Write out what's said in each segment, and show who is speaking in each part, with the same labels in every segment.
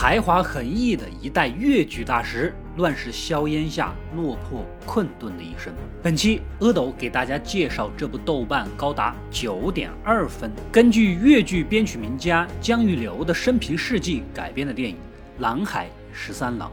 Speaker 1: 才华横溢的一代粤剧大师，乱世硝烟下落魄困顿的一生。本期阿斗给大家介绍这部豆瓣高达九点二分，根据粤剧编曲名家姜玉流的生平事迹改编的电影《南海十三郎》。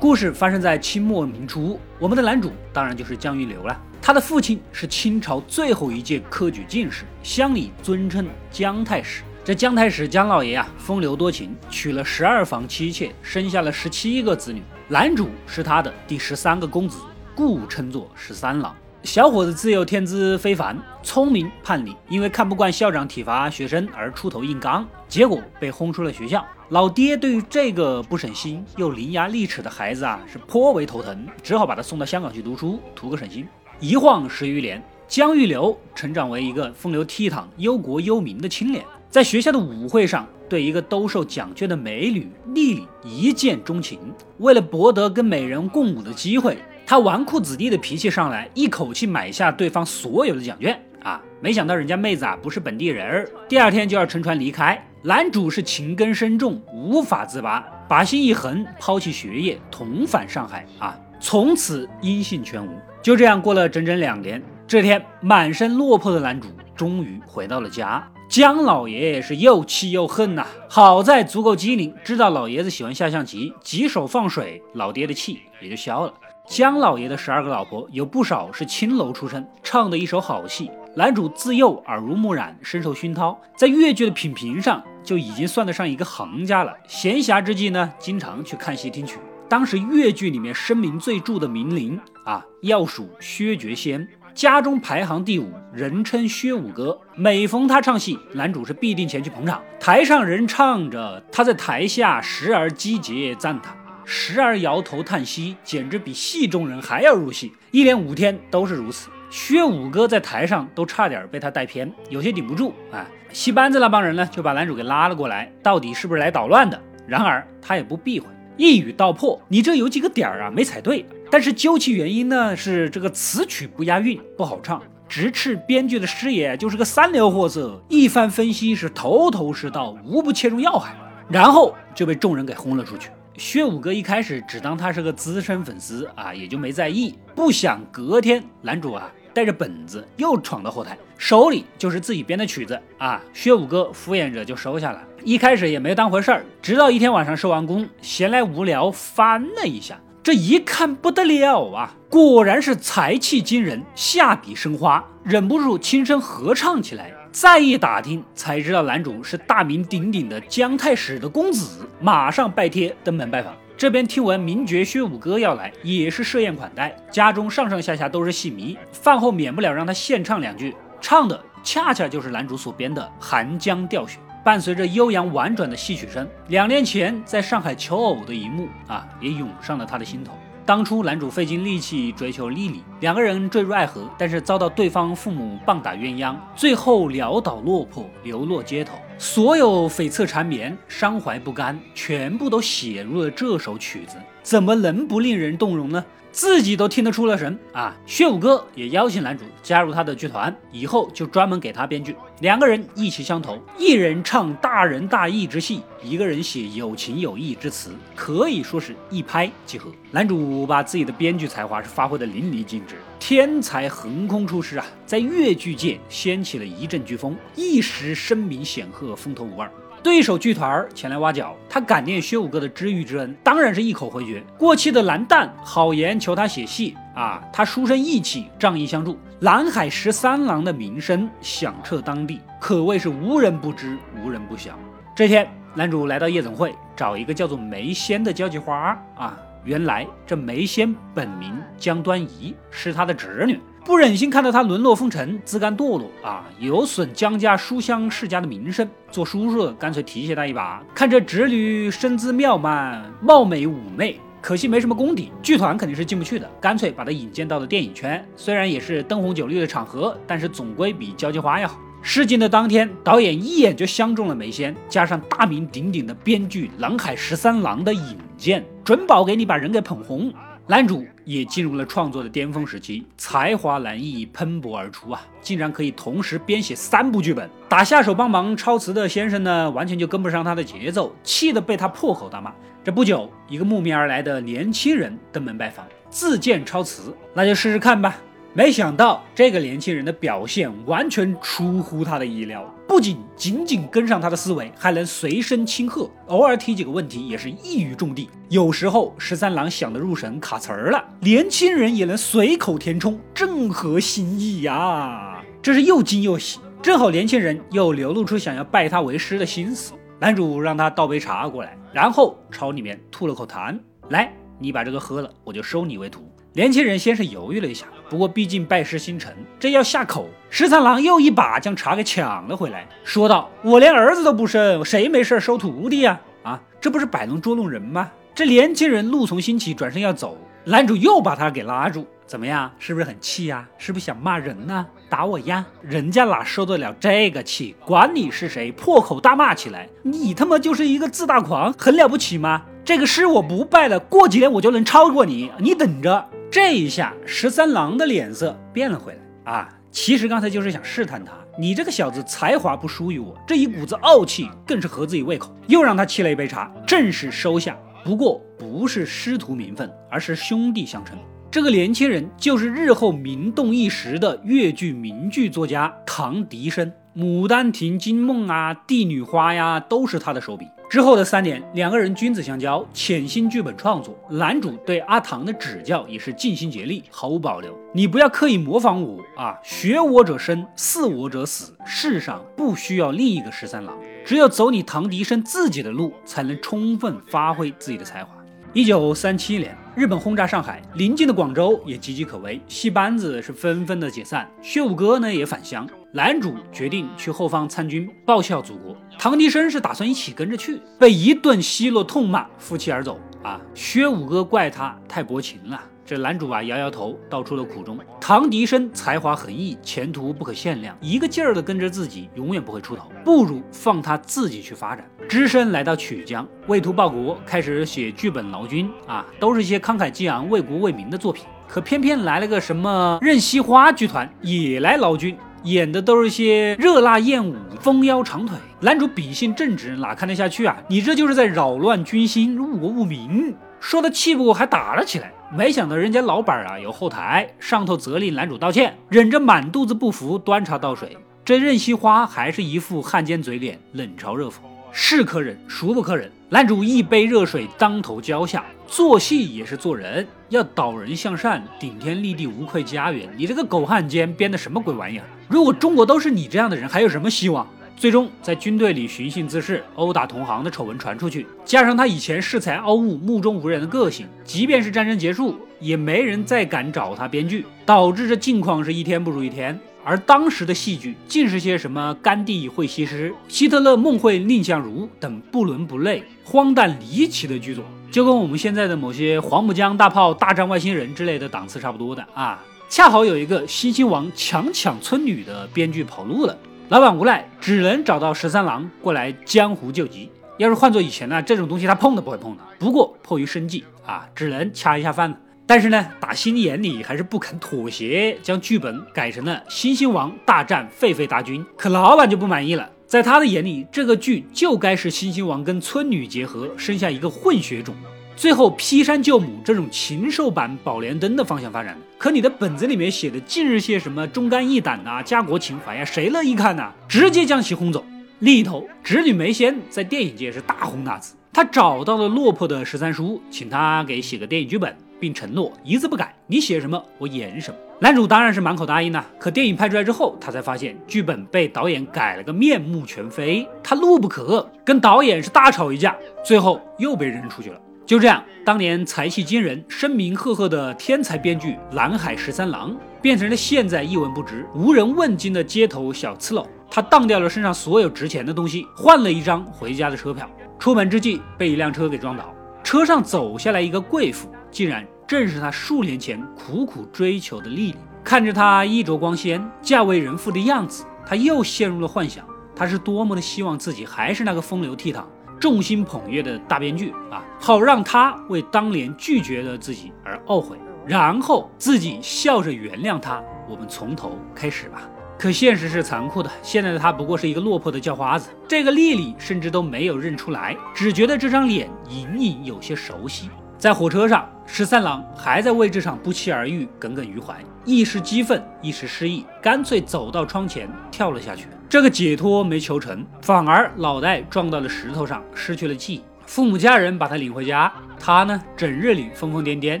Speaker 1: 故事发生在清末明初，我们的男主当然就是姜玉流了。他的父亲是清朝最后一届科举进士，乡里尊称姜太史。这姜太史姜老爷啊，风流多情，娶了十二房妻妾，生下了十七个子女。男主是他的第十三个公子，故称作十三郎。小伙子自幼天资非凡，聪明叛逆，因为看不惯校长体罚学生而出头硬刚，结果被轰出了学校。老爹对于这个不省心又伶牙俐齿的孩子啊，是颇为头疼，只好把他送到香港去读书，图个省心。一晃十余年，姜玉流成长为一个风流倜傥、忧国忧民的青年，在学校的舞会上，对一个兜售奖券的美女丽丽一见钟情。为了博得跟美人共舞的机会。他纨绔子弟的脾气上来，一口气买下对方所有的奖券啊！没想到人家妹子啊不是本地人，第二天就要乘船离开。男主是情根深重，无法自拔，把心一横，抛弃学业，同返上海啊！从此音信全无。就这样过了整整两年，这天满身落魄的男主终于回到了家。姜老爷爷是又气又恨呐！好在足够机灵，知道老爷子喜欢下象棋，几手放水，老爹的气也就消了。姜老爷的十二个老婆有不少是青楼出身，唱的一手好戏。男主自幼耳濡目染，深受熏陶，在粤剧的品评上就已经算得上一个行家了。闲暇之际呢，经常去看戏听曲。当时粤剧里面声名最著的名伶啊，要数薛觉先，家中排行第五，人称薛五哥。每逢他唱戏，男主是必定前去捧场。台上人唱着，他在台下时而击节赞叹。时而摇头叹息，简直比戏中人还要入戏。一连五天都是如此。薛五哥在台上都差点被他带偏，有些顶不住啊。戏班子那帮人呢，就把男主给拉了过来，到底是不是来捣乱的？然而他也不避讳，一语道破：你这有几个点儿啊没踩对。但是究其原因呢，是这个词曲不押韵，不好唱。直斥编剧的师爷就是个三流货色。一番分析是头头是道，无不切中要害，然后就被众人给轰了出去。薛五哥一开始只当他是个资深粉丝啊，也就没在意。不想隔天男主啊带着本子又闯到后台，手里就是自己编的曲子啊。薛五哥敷衍着就收下了，一开始也没当回事儿。直到一天晚上收完工，闲来无聊翻了一下，这一看不得了啊，果然是才气惊人，下笔生花，忍不住轻声合唱起来。再一打听，才知道男主是大名鼎鼎的姜太史的公子，马上拜帖登门拜访。这边听闻名爵薛五哥要来，也是设宴款待，家中上上下下都是戏迷，饭后免不了让他献唱两句，唱的恰恰就是男主所编的《寒江钓雪》，伴随着悠扬婉转的戏曲声，两年前在上海求偶的一幕啊，也涌上了他的心头。当初男主费尽力气追求丽丽，两个人坠入爱河，但是遭到对方父母棒打鸳鸯，最后潦倒落魄，流落街头。所有悱恻缠绵、伤怀不甘，全部都写入了这首曲子，怎么能不令人动容呢？自己都听得出了神啊！薛五哥也邀请男主加入他的剧团，以后就专门给他编剧。两个人意气相投，一人唱大仁大义之戏，一个人写有情有义之词，可以说是一拍即合。男主把自己的编剧才华是发挥的淋漓尽致，天才横空出世啊，在越剧界掀起了一阵飓风，一时声名显赫，风头无二。对手剧团前来挖角，他感念薛五哥的知遇之恩，当然是一口回绝。过气的蓝蛋好言求他写戏啊，他书生意气，仗义相助，南海十三郎的名声响彻当地，可谓是无人不知，无人不晓。这天，男主来到夜总会，找一个叫做梅仙的交际花啊。原来这梅仙本名江端仪，是他的侄女。不忍心看到他沦落风尘、自甘堕落啊，有损江家书香世家的名声。做叔叔的干脆提携他一把。看这侄女身姿妙曼、貌美妩媚，可惜没什么功底，剧团肯定是进不去的。干脆把他引荐到了电影圈，虽然也是灯红酒绿的场合，但是总归比交际花要好。试镜的当天，导演一眼就相中了梅仙，加上大名鼎鼎的编剧南海十三郎的引荐，准保给你把人给捧红。男主也进入了创作的巅峰时期，才华难溢，喷薄而出啊！竟然可以同时编写三部剧本。打下手帮忙抄词的先生呢，完全就跟不上他的节奏，气得被他破口大骂。这不久，一个慕名而来的年轻人登门拜访，自荐抄词，那就试试看吧。没想到这个年轻人的表现完全出乎他的意料，不仅紧紧跟上他的思维，还能随声轻喝，偶尔提几个问题也是一语中的。有时候十三郎想得入神卡词儿了，年轻人也能随口填充，正合心意呀！这是又惊又喜，正好年轻人又流露出想要拜他为师的心思。男主让他倒杯茶过来，然后朝里面吐了口痰，来，你把这个喝了，我就收你为徒。年轻人先是犹豫了一下，不过毕竟拜师心诚，这要下口，十三郎又一把将茶给抢了回来，说道：“我连儿子都不生，谁没事收徒弟呀？啊，这不是摆弄捉弄人吗？”这年轻人怒从心起，转身要走，男主又把他给拉住：“怎么样，是不是很气呀？是不是想骂人呢？打我呀？人家哪受得了这个气？管你是谁，破口大骂起来！你他妈就是一个自大狂，很了不起吗？这个师我不拜了，过几年我就能超过你，你等着。”这一下，十三郎的脸色变了回来啊！其实刚才就是想试探他，你这个小子才华不输于我，这一股子傲气更是合自己胃口，又让他沏了一杯茶，正式收下。不过不是师徒名分，而是兄弟相称。这个年轻人就是日后名动一时的越剧名剧作家唐迪生。《牡丹亭》《惊梦》啊，《帝女花》呀，都是他的手笔。之后的三年，两个人君子相交，潜心剧本创作。男主对阿唐的指教也是尽心竭力，毫无保留。你不要刻意模仿我啊，学我者生，似我者死。世上不需要另一个十三郎，只有走你唐迪生自己的路，才能充分发挥自己的才华。一九三七年，日本轰炸上海，邻近的广州也岌岌可危，戏班子是纷纷的解散。薛武哥呢也返乡，男主决定去后方参军，报效祖国。唐迪生是打算一起跟着去，被一顿奚落痛骂，负气而走。啊，薛武哥怪他太薄情了。这男主啊摇摇头，道出了苦衷。唐迪生才华横溢，前途不可限量，一个劲儿的跟着自己，永远不会出头，不如放他自己去发展。只身来到曲江，为图报国，开始写剧本劳军啊，都是一些慷慨激昂、为国为民的作品。可偏偏来了个什么任西花剧团，也来劳军，演的都是些热辣艳舞、蜂腰长腿。男主秉性正直，哪看得下去啊？你这就是在扰乱军心，误国误民。说的气不过，还打了起来。没想到人家老板啊有后台，上头责令男主道歉，忍着满肚子不服，端茶倒水。这任西花还是一副汉奸嘴脸，冷嘲热讽，是可忍，孰不可忍？男主一杯热水当头浇下，做戏也是做人，要导人向善，顶天立地，无愧家园。你这个狗汉奸编的什么鬼玩意儿？如果中国都是你这样的人，还有什么希望？最终在军队里寻衅滋事、殴打同行的丑闻传出去，加上他以前恃才傲物、目中无人的个性，即便是战争结束，也没人再敢找他编剧，导致这境况是一天不如一天。而当时的戏剧，尽是些什么甘地会西施、希特勒梦会蔺相如等不伦不类、荒诞离奇的剧作，就跟我们现在的某些黄浦江大炮大战外星人之类的档次差不多的啊。恰好有一个新兴王强抢村女的编剧跑路了。老板无奈，只能找到十三郎过来江湖救急。要是换做以前呢，这种东西他碰都不会碰的。不过迫于生计啊，只能掐一下饭了。但是呢，打心眼里还是不肯妥协，将剧本改成了《新兴王大战狒狒大军》。可老板就不满意了，在他的眼里，这个剧就该是新兴王跟村女结合，生下一个混血种。最后劈山救母这种禽兽版宝莲灯的方向发展，可你的本子里面写的尽是些什么忠肝义胆呐、家国情怀呀，谁乐意看呐？直接将其轰走。另一头，侄女梅仙在电影界是大红大紫，他找到了落魄的十三叔，请他给写个电影剧本，并承诺一字不改，你写什么我演什么。男主当然是满口答应了。可电影拍出来之后，他才发现剧本被导演改了个面目全非，他怒不可遏，跟导演是大吵一架，最后又被扔出去了。就这样，当年才气惊人、声名赫赫的天才编剧蓝海十三郎，变成了现在一文不值、无人问津的街头小刺喽。他当掉了身上所有值钱的东西，换了一张回家的车票。出门之际，被一辆车给撞倒，车上走下来一个贵妇，竟然正是他数年前苦苦追求的丽丽。看着她衣着光鲜、嫁为人妇的样子，他又陷入了幻想。他是多么的希望自己还是那个风流倜傥。众星捧月的大编剧啊，好让他为当年拒绝了自己而懊悔，然后自己笑着原谅他。我们从头开始吧。可现实是残酷的，现在的他不过是一个落魄的叫花子。这个丽丽甚至都没有认出来，只觉得这张脸隐隐有些熟悉。在火车上，十三郎还在为这场不期而遇耿耿于怀，一时激愤，一时失意，干脆走到窗前跳了下去。这个解脱没求成，反而脑袋撞到了石头上，失去了记忆。父母家人把他领回家，他呢，整日里疯疯癫癫，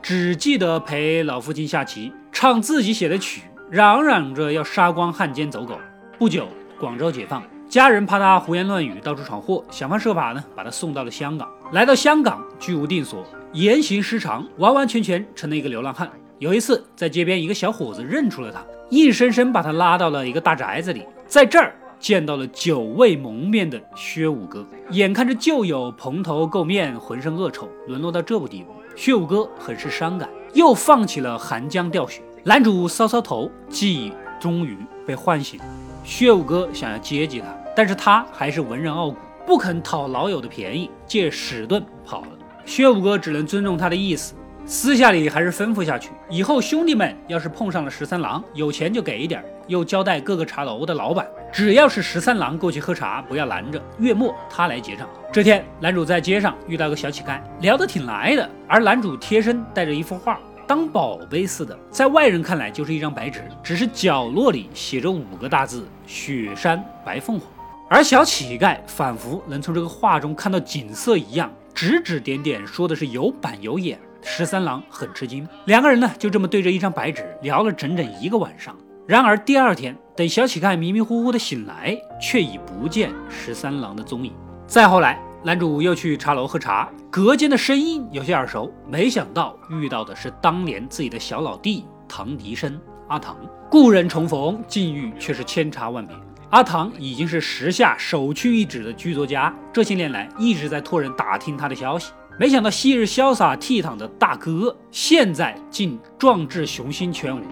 Speaker 1: 只记得陪老父亲下棋，唱自己写的曲。嚷嚷着要杀光汉奸走狗。不久，广州解放，家人怕他胡言乱语，到处闯祸，想方设法呢，把他送到了香港。来到香港，居无定所，言行失常，完完全全成了一个流浪汉。有一次，在街边，一个小伙子认出了他，硬生生把他拉到了一个大宅子里，在这儿见到了久未谋面的薛五哥。眼看着旧友蓬头垢面，浑身恶臭，沦落到这步地步，薛五哥很是伤感，又放起了寒江钓雪。男主搔搔头，记忆终于被唤醒。薛五哥想要接济他，但是他还是文人傲骨，不肯讨老友的便宜，借屎遁跑了。薛五哥只能尊重他的意思，私下里还是吩咐下去：以后兄弟们要是碰上了十三郎，有钱就给一点。又交代各个茶楼的老板，只要是十三郎过去喝茶，不要拦着，月末他来结账。这天，男主在街上遇到个小乞丐，聊得挺来的，而男主贴身带着一幅画。当宝贝似的，在外人看来就是一张白纸，只是角落里写着五个大字“雪山白凤凰”，而小乞丐仿佛能从这个画中看到景色一样，指指点点，说的是有板有眼。十三郎很吃惊，两个人呢就这么对着一张白纸聊了整整一个晚上。然而第二天，等小乞丐迷迷糊糊的醒来，却已不见十三郎的踪影。再后来。男主又去茶楼喝茶，隔间的声音有些耳熟，没想到遇到的是当年自己的小老弟唐迪生阿唐。故人重逢，境遇却是千差万别。阿唐已经是时下首屈一指的剧作家，这些年来一直在托人打听他的消息。没想到昔日潇洒倜傥的大哥，现在竟壮志雄心全无。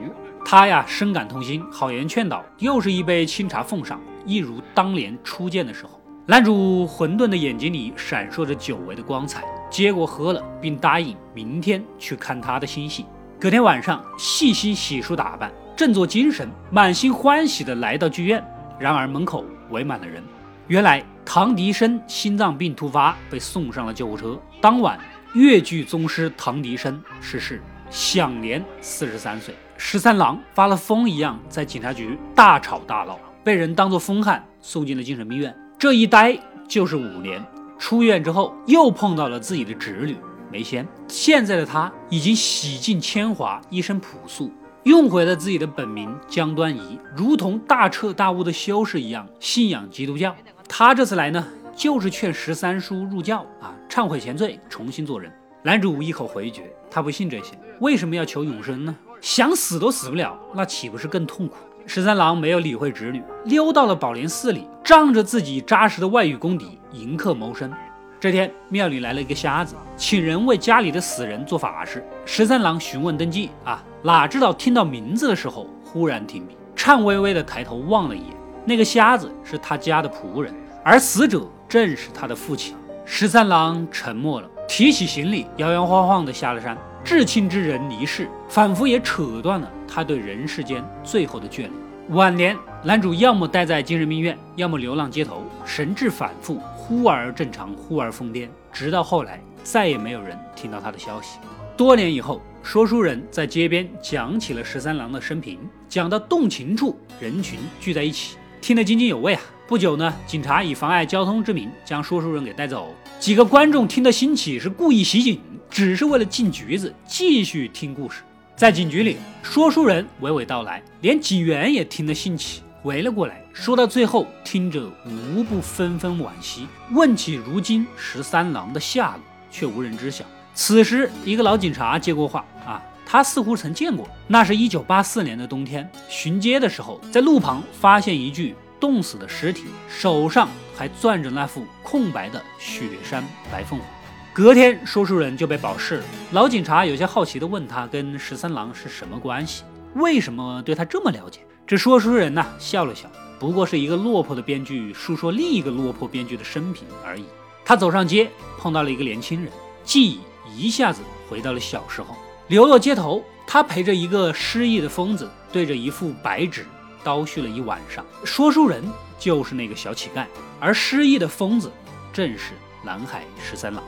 Speaker 1: 他呀，深感痛心，好言劝导，又是一杯清茶奉上，一如当年初见的时候。男主混沌的眼睛里闪烁着久违的光彩，接过喝了，并答应明天去看他的新戏。隔天晚上，细心洗漱打扮，振作精神，满心欢喜地来到剧院。然而门口围满了人。原来唐迪生心脏病突发，被送上了救护车。当晚，越剧宗师唐迪生逝世，享年四十三岁。十三郎发了疯一样在警察局大吵大闹，被人当作疯汉送进了精神病院。这一待就是五年，出院之后又碰到了自己的侄女梅仙。现在的他已经洗尽铅华，一身朴素，用回了自己的本名江端仪，如同大彻大悟的修士一样信仰基督教。他这次来呢，就是劝十三叔入教啊，忏悔前罪，重新做人。男主一口回绝，他不信这些，为什么要求永生呢？想死都死不了，那岂不是更痛苦？十三郎没有理会侄女，溜到了宝莲寺里，仗着自己扎实的外语功底，迎客谋生。这天，庙里来了一个瞎子，请人为家里的死人做法事。十三郎询问登记啊，哪知道听到名字的时候，忽然停笔，颤巍巍地抬头望了一眼。那个瞎子是他家的仆人，而死者正是他的父亲。十三郎沉默了，提起行李，摇摇晃晃地下了山。至亲之人离世，仿佛也扯断了他对人世间最后的眷恋。晚年，男主要么待在精神病院，要么流浪街头，神志反复，忽而正常，忽而疯癫。直到后来，再也没有人听到他的消息。多年以后，说书人在街边讲起了十三郎的生平，讲到动情处，人群聚在一起，听得津津有味啊。不久呢，警察以妨碍交通之名将说书人给带走。几个观众听得兴起，是故意袭警。只是为了进局子，继续听故事。在警局里，说书人娓娓道来，连警员也听得兴起，围了过来。说到最后，听者无不纷纷惋惜，问起如今十三郎的下落，却无人知晓。此时，一个老警察接过话：“啊，他似乎曾见过。那是一九八四年的冬天，巡街的时候，在路旁发现一具冻死的尸体，手上还攥着那副空白的雪山白凤凰。”隔天，说书人就被保释了。老警察有些好奇地问他：“跟十三郎是什么关系？为什么对他这么了解？”这说书人呢，笑了笑：“不过是一个落魄的编剧，述说另一个落魄编剧的生平而已。”他走上街，碰到了一个年轻人，记忆 一下子回到了小时候。流落街头，他陪着一个失忆的疯子，对着一副白纸叨絮了一晚上。说书人就是那个小乞丐，而失忆的疯子正是南海十三郎。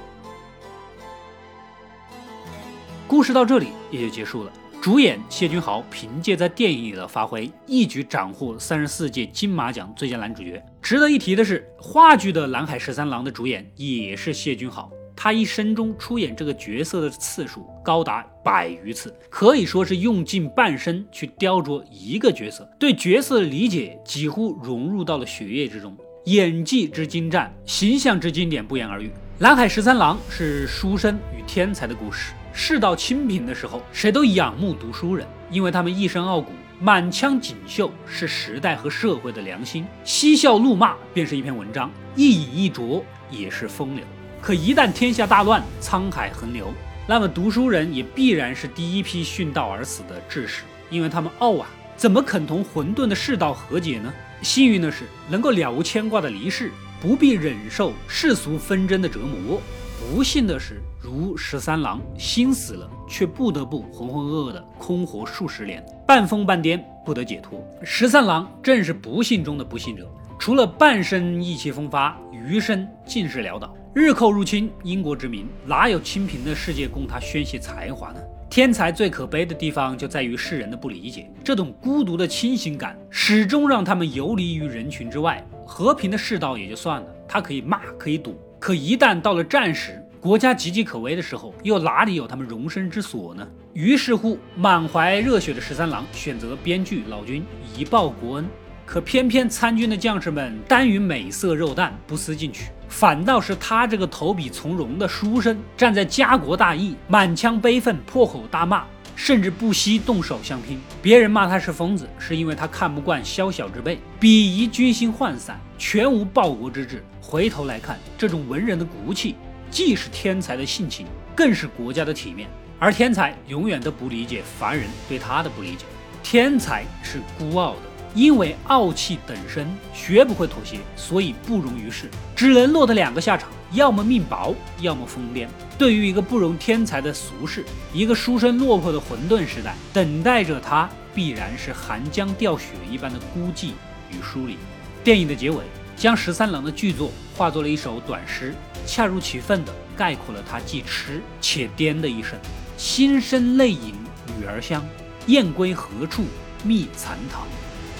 Speaker 1: 故事到这里也就结束了。主演谢君豪凭借在电影里的发挥，一举斩获三十四届金马奖最佳男主角。值得一提的是，话剧的《南海十三郎》的主演也是谢君豪，他一生中出演这个角色的次数高达百余次，可以说是用尽半生去雕琢一个角色，对角色的理解几乎融入到了血液之中，演技之精湛，形象之经典不言而喻。《南海十三郎》是书生与天才的故事。世道清贫的时候，谁都仰慕读书人，因为他们一身傲骨，满腔锦绣，是时代和社会的良心。嬉笑怒骂便是一篇文章，一饮一啄也是风流。可一旦天下大乱，沧海横流，那么读书人也必然是第一批殉道而死的志士，因为他们傲啊，怎么肯同混沌的世道和解呢？幸运的是，能够了无牵挂的离世，不必忍受世俗纷争的折磨。不幸的是，如十三郎心死了，却不得不浑浑噩噩的空活数十年，半疯半癫，不得解脱。十三郎正是不幸中的不幸者，除了半生意气风发，余生尽是潦倒。日寇入侵，英国殖民，哪有清贫的世界供他宣泄才华呢？天才最可悲的地方就在于世人的不理解，这种孤独的清醒感，始终让他们游离于人群之外。和平的世道也就算了，他可以骂，可以赌。可一旦到了战时，国家岌岌可危的时候，又哪里有他们容身之所呢？于是乎，满怀热血的十三郎选择编剧老君以报国恩。可偏偏参军的将士们耽于美色肉弹，不思进取，反倒是他这个投笔从戎的书生，站在家国大义，满腔悲愤，破口大骂。甚至不惜动手相拼。别人骂他是疯子，是因为他看不惯宵小之辈，鄙夷军心涣散，全无报国之志。回头来看，这种文人的骨气，既是天才的性情，更是国家的体面。而天才永远都不理解凡人对他的不理解。天才是孤傲的，因为傲气等身，绝不会妥协，所以不容于世，只能落得两个下场。要么命薄，要么疯癫。对于一个不容天才的俗世，一个书生落魄的混沌时代，等待着他必然是寒江钓雪一般的孤寂与疏离。电影的结尾，将十三郎的巨作化作了一首短诗，恰如其分地概括了他既痴且癫的一生。心生泪影女儿香，燕归何处觅残塘？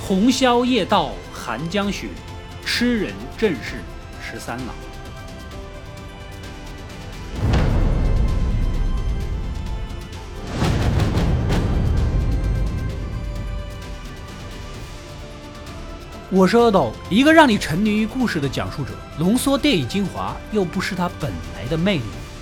Speaker 1: 红消夜到寒江雪，痴人正是十三郎。我是阿斗，一个让你沉迷于故事的讲述者，浓缩电影精华，又不失它本来的魅力。